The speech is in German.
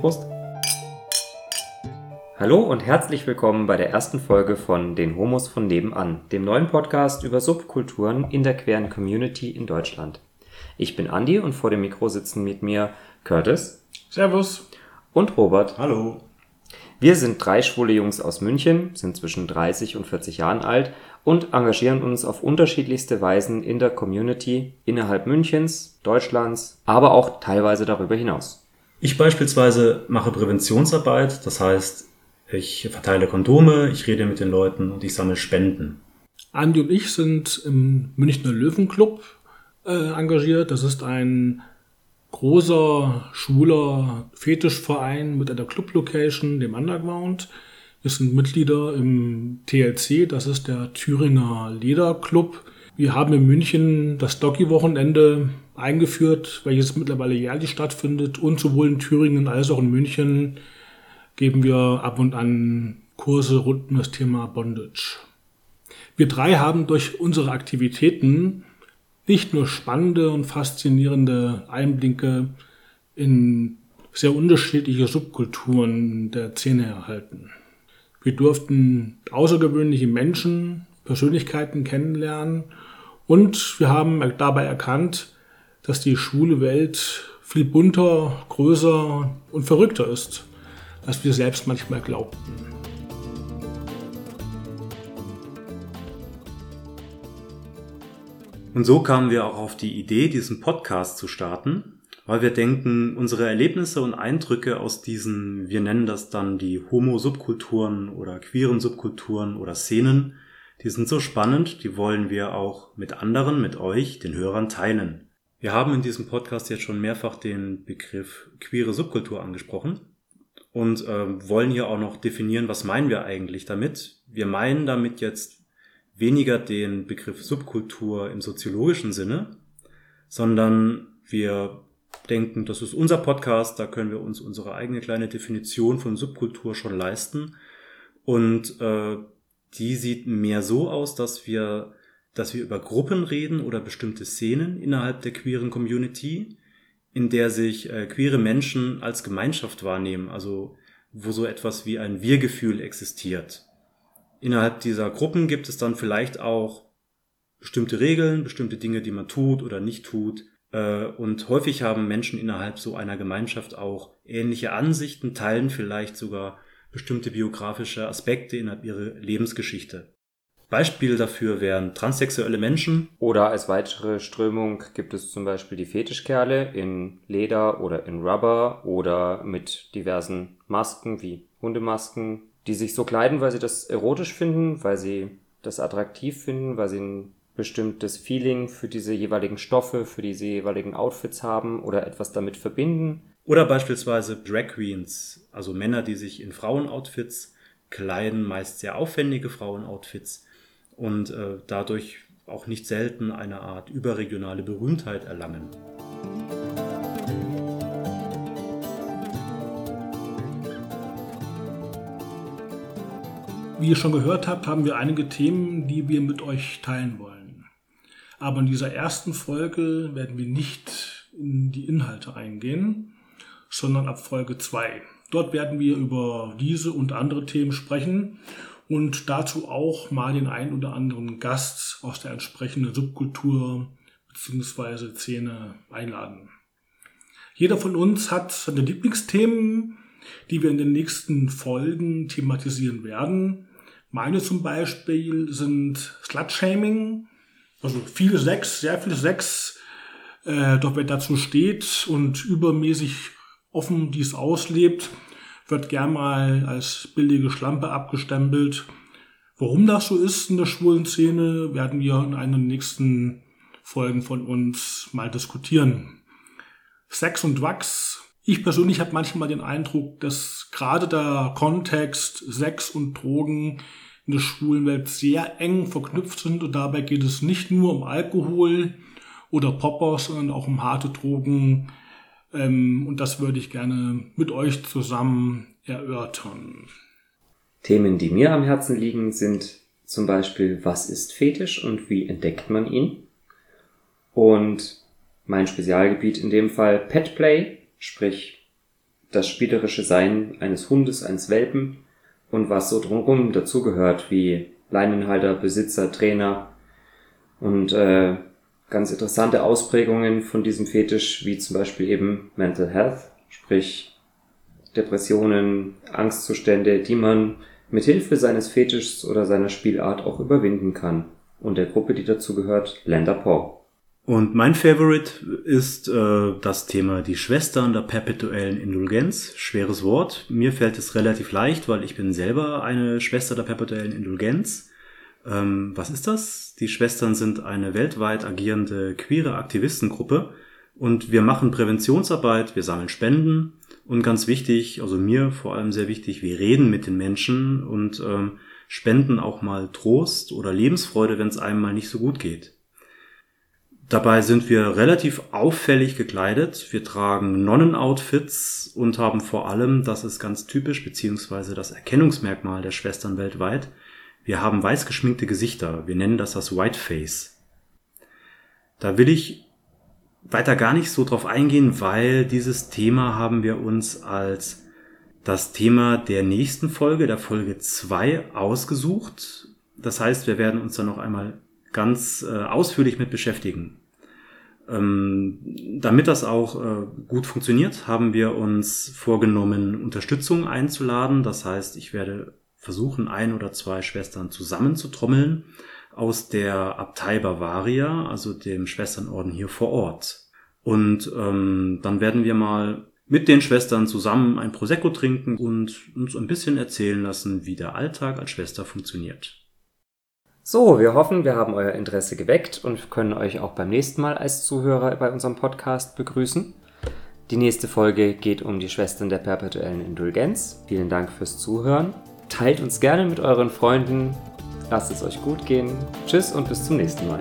Prost. Hallo und herzlich willkommen bei der ersten Folge von Den Homos von nebenan, dem neuen Podcast über Subkulturen in der queeren Community in Deutschland. Ich bin Andi und vor dem Mikro sitzen mit mir Curtis. Servus. Und Robert. Hallo. Wir sind drei schwule Jungs aus München, sind zwischen 30 und 40 Jahren alt und engagieren uns auf unterschiedlichste Weisen in der Community innerhalb Münchens, Deutschlands, aber auch teilweise darüber hinaus. Ich beispielsweise mache Präventionsarbeit, das heißt, ich verteile Kondome, ich rede mit den Leuten und ich sammle Spenden. Andi und ich sind im Münchner Löwenclub äh, engagiert. Das ist ein großer, schwuler Fetischverein mit einer Club-Location, dem Underground. Wir sind Mitglieder im TLC, das ist der Thüringer Lederclub. Wir haben in München das Doggy-Wochenende eingeführt, welches mittlerweile jährlich stattfindet. Und sowohl in Thüringen als auch in München geben wir ab und an Kurse rund um das Thema Bondage. Wir drei haben durch unsere Aktivitäten nicht nur spannende und faszinierende Einblicke in sehr unterschiedliche Subkulturen der Szene erhalten. Wir durften außergewöhnliche Menschen, Persönlichkeiten kennenlernen und wir haben dabei erkannt, dass die schwule Welt viel bunter, größer und verrückter ist, als wir selbst manchmal glaubten. Und so kamen wir auch auf die Idee, diesen Podcast zu starten, weil wir denken, unsere Erlebnisse und Eindrücke aus diesen, wir nennen das dann die Homo-Subkulturen oder queeren Subkulturen oder Szenen, die sind so spannend, die wollen wir auch mit anderen, mit euch, den Hörern teilen. Wir haben in diesem Podcast jetzt schon mehrfach den Begriff queere Subkultur angesprochen und äh, wollen hier auch noch definieren, was meinen wir eigentlich damit. Wir meinen damit jetzt weniger den Begriff Subkultur im soziologischen Sinne, sondern wir denken, das ist unser Podcast, da können wir uns unsere eigene kleine Definition von Subkultur schon leisten. Und äh, die sieht mehr so aus, dass wir, dass wir über Gruppen reden oder bestimmte Szenen innerhalb der queeren Community, in der sich äh, queere Menschen als Gemeinschaft wahrnehmen, also wo so etwas wie ein Wir-Gefühl existiert. Innerhalb dieser Gruppen gibt es dann vielleicht auch bestimmte Regeln, bestimmte Dinge, die man tut oder nicht tut, äh, und häufig haben Menschen innerhalb so einer Gemeinschaft auch ähnliche Ansichten, teilen vielleicht sogar bestimmte biografische Aspekte innerhalb ihrer Lebensgeschichte. Beispiel dafür wären transsexuelle Menschen. Oder als weitere Strömung gibt es zum Beispiel die Fetischkerle in Leder oder in Rubber oder mit diversen Masken wie Hundemasken, die sich so kleiden, weil sie das erotisch finden, weil sie das attraktiv finden, weil sie ein bestimmtes Feeling für diese jeweiligen Stoffe, für diese jeweiligen Outfits haben oder etwas damit verbinden. Oder beispielsweise Drag Queens, also Männer, die sich in Frauenoutfits kleiden, meist sehr aufwendige Frauenoutfits und äh, dadurch auch nicht selten eine Art überregionale Berühmtheit erlangen. Wie ihr schon gehört habt, haben wir einige Themen, die wir mit euch teilen wollen. Aber in dieser ersten Folge werden wir nicht in die Inhalte eingehen, sondern ab Folge 2. Dort werden wir über diese und andere Themen sprechen und dazu auch mal den einen oder anderen Gast aus der entsprechenden Subkultur bzw. Szene einladen. Jeder von uns hat seine Lieblingsthemen, die wir in den nächsten Folgen thematisieren werden. Meine zum Beispiel sind Slutshaming, also viel Sex, sehr viel Sex. Äh, doch wer dazu steht und übermäßig offen dies auslebt, wird gern mal als billige Schlampe abgestempelt. Warum das so ist in der schwulen Szene, werden wir in einer nächsten Folgen von uns mal diskutieren. Sex und Wachs. Ich persönlich habe manchmal den Eindruck, dass gerade der Kontext Sex und Drogen in der schwulen Welt sehr eng verknüpft sind und dabei geht es nicht nur um Alkohol oder Popper, sondern auch um harte Drogen. Ähm, und das würde ich gerne mit euch zusammen erörtern. Themen, die mir am Herzen liegen, sind zum Beispiel, was ist Fetisch und wie entdeckt man ihn? Und mein Spezialgebiet in dem Fall Petplay, sprich das spielerische Sein eines Hundes, eines Welpen und was so drumherum dazugehört, wie Leinenhalter, Besitzer, Trainer und äh, ganz interessante Ausprägungen von diesem Fetisch, wie zum Beispiel eben Mental Health, sprich Depressionen, Angstzustände, die man mit Hilfe seines Fetischs oder seiner Spielart auch überwinden kann. Und der Gruppe, die dazu gehört, Lender Paw. Und mein Favorite ist äh, das Thema die Schwestern der perpetuellen Indulgenz. Schweres Wort. Mir fällt es relativ leicht, weil ich bin selber eine Schwester der perpetuellen Indulgenz. Ähm, was ist das? Die Schwestern sind eine weltweit agierende queere Aktivistengruppe und wir machen Präventionsarbeit, wir sammeln Spenden und ganz wichtig, also mir vor allem sehr wichtig, wir reden mit den Menschen und ähm, spenden auch mal Trost oder Lebensfreude, wenn es einem mal nicht so gut geht. Dabei sind wir relativ auffällig gekleidet. Wir tragen Nonnenoutfits und haben vor allem, das ist ganz typisch, beziehungsweise das Erkennungsmerkmal der Schwestern weltweit, wir haben weiß geschminkte Gesichter. Wir nennen das das Whiteface. Da will ich weiter gar nicht so drauf eingehen, weil dieses Thema haben wir uns als das Thema der nächsten Folge, der Folge 2, ausgesucht. Das heißt, wir werden uns da noch einmal ganz äh, ausführlich mit beschäftigen. Ähm, damit das auch äh, gut funktioniert, haben wir uns vorgenommen, Unterstützung einzuladen. Das heißt, ich werde versuchen, ein oder zwei Schwestern zusammenzutrommeln aus der Abtei Bavaria, also dem Schwesternorden hier vor Ort. Und ähm, dann werden wir mal mit den Schwestern zusammen ein Prosecco trinken und uns ein bisschen erzählen lassen, wie der Alltag als Schwester funktioniert. So, wir hoffen, wir haben euer Interesse geweckt und können euch auch beim nächsten Mal als Zuhörer bei unserem Podcast begrüßen. Die nächste Folge geht um die Schwestern der perpetuellen Indulgenz. Vielen Dank fürs Zuhören Teilt uns gerne mit euren Freunden. Lasst es euch gut gehen. Tschüss und bis zum nächsten Mal.